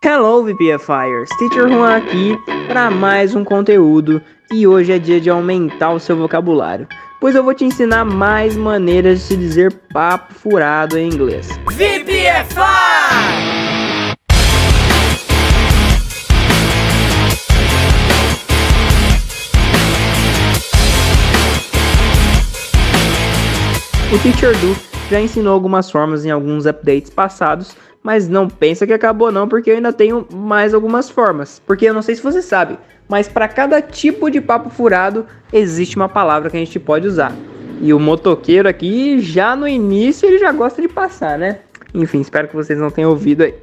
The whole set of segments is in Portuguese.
Hello VPFires, Teacher Juan aqui para mais um conteúdo e hoje é dia de aumentar o seu vocabulário, pois eu vou te ensinar mais maneiras de se dizer papo furado em inglês. VPFI! O Teacher Do já ensinou algumas formas em alguns updates passados mas não pensa que acabou não, porque eu ainda tenho mais algumas formas. Porque eu não sei se você sabe, mas para cada tipo de papo furado existe uma palavra que a gente pode usar. E o motoqueiro aqui, já no início, ele já gosta de passar, né? Enfim, espero que vocês não tenham ouvido aí.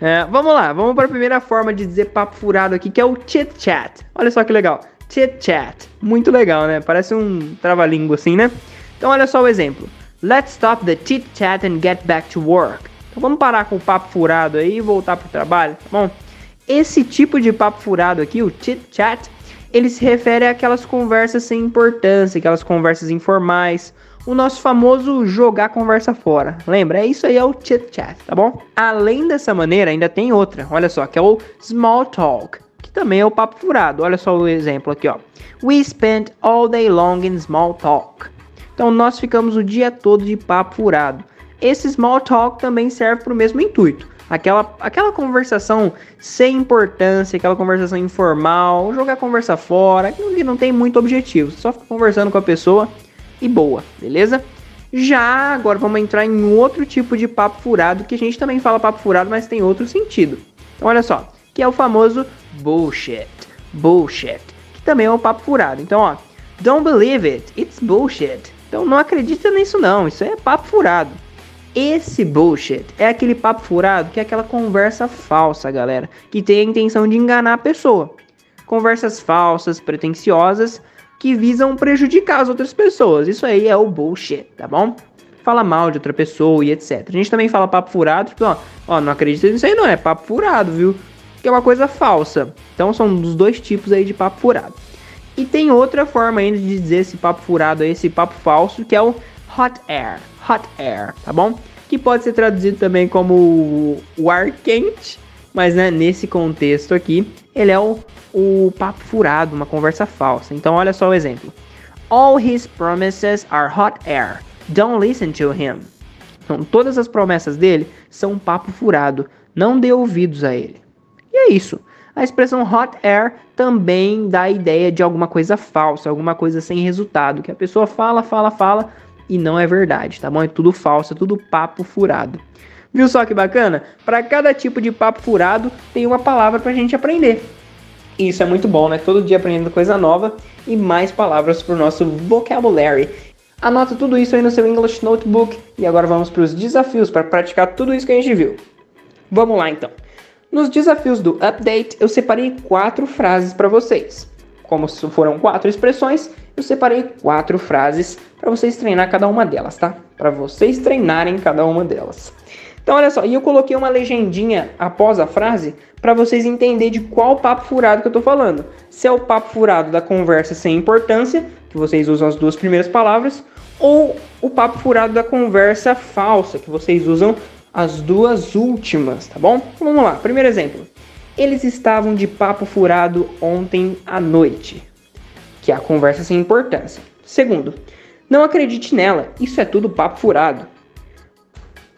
É, vamos lá, vamos para a primeira forma de dizer papo furado aqui, que é o chit chat. Olha só que legal, chit chat. Muito legal, né? Parece um trava-língua assim, né? Então olha só o exemplo. Let's stop the chit chat and get back to work. Então vamos parar com o papo furado aí e voltar pro trabalho, tá bom? Esse tipo de papo furado aqui, o chit chat, ele se refere àquelas conversas sem importância, aquelas conversas informais, o nosso famoso jogar conversa fora. Lembra? É isso aí, é o chit chat, tá bom? Além dessa maneira, ainda tem outra, olha só, que é o small talk, que também é o papo furado. Olha só o exemplo aqui, ó. We spent all day long in small talk. Então nós ficamos o dia todo de papo furado. Esse small talk também serve para o mesmo intuito. Aquela, aquela conversação sem importância, aquela conversação informal, jogar a conversa fora, que não tem muito objetivo, só ficar conversando com a pessoa e boa, beleza? Já agora vamos entrar em outro tipo de papo furado, que a gente também fala papo furado, mas tem outro sentido. Então olha só, que é o famoso bullshit. Bullshit, que também é um papo furado. Então, ó, don't believe it, it's bullshit. Então não acredita nisso não, isso é papo furado. Esse bullshit é aquele papo furado que é aquela conversa falsa, galera, que tem a intenção de enganar a pessoa. Conversas falsas, pretensiosas, que visam prejudicar as outras pessoas. Isso aí é o bullshit, tá bom? Fala mal de outra pessoa e etc. A gente também fala papo furado, tipo, ó, ó, não acredita nisso aí não, é papo furado, viu? Que é uma coisa falsa. Então são dos dois tipos aí de papo furado. E tem outra forma ainda de dizer esse papo furado aí, esse papo falso, que é o hot air hot air, tá bom? Que pode ser traduzido também como o ar quente, mas né, nesse contexto aqui, ele é o, o papo furado, uma conversa falsa. Então olha só o exemplo. All his promises are hot air. Don't listen to him. Então todas as promessas dele são um papo furado. Não dê ouvidos a ele. E é isso. A expressão hot air também dá a ideia de alguma coisa falsa, alguma coisa sem resultado, que a pessoa fala, fala, fala, e não é verdade, tá bom? É tudo falso, é tudo papo furado. Viu só que bacana? Para cada tipo de papo furado tem uma palavra para a gente aprender. Isso é muito bom, né? Todo dia aprendendo coisa nova e mais palavras para o nosso vocabulary. Anota tudo isso aí no seu English Notebook e agora vamos para os desafios para praticar tudo isso que a gente viu. Vamos lá então. Nos desafios do update, eu separei quatro frases para vocês. Como foram quatro expressões, eu separei quatro frases para vocês treinar cada uma delas, tá? Para vocês treinarem cada uma delas. Então, olha só, e eu coloquei uma legendinha após a frase para vocês entenderem de qual papo furado que eu tô falando. Se é o papo furado da conversa sem importância, que vocês usam as duas primeiras palavras, ou o papo furado da conversa falsa, que vocês usam as duas últimas, tá bom? Então, vamos lá, primeiro exemplo. Eles estavam de papo furado ontem à noite, que é a conversa sem importância. Segundo, não acredite nela, isso é tudo papo furado.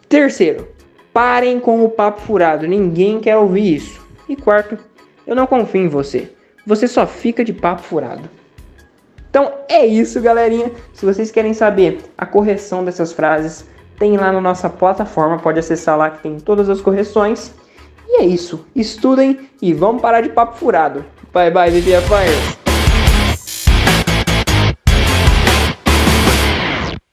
Terceiro, parem com o papo furado, ninguém quer ouvir isso. E quarto, eu não confio em você, você só fica de papo furado. Então é isso, galerinha. Se vocês querem saber a correção dessas frases, tem lá na nossa plataforma, pode acessar lá que tem todas as correções. E é isso. Estudem e vamos parar de papo furado. Bye bye, VPFires!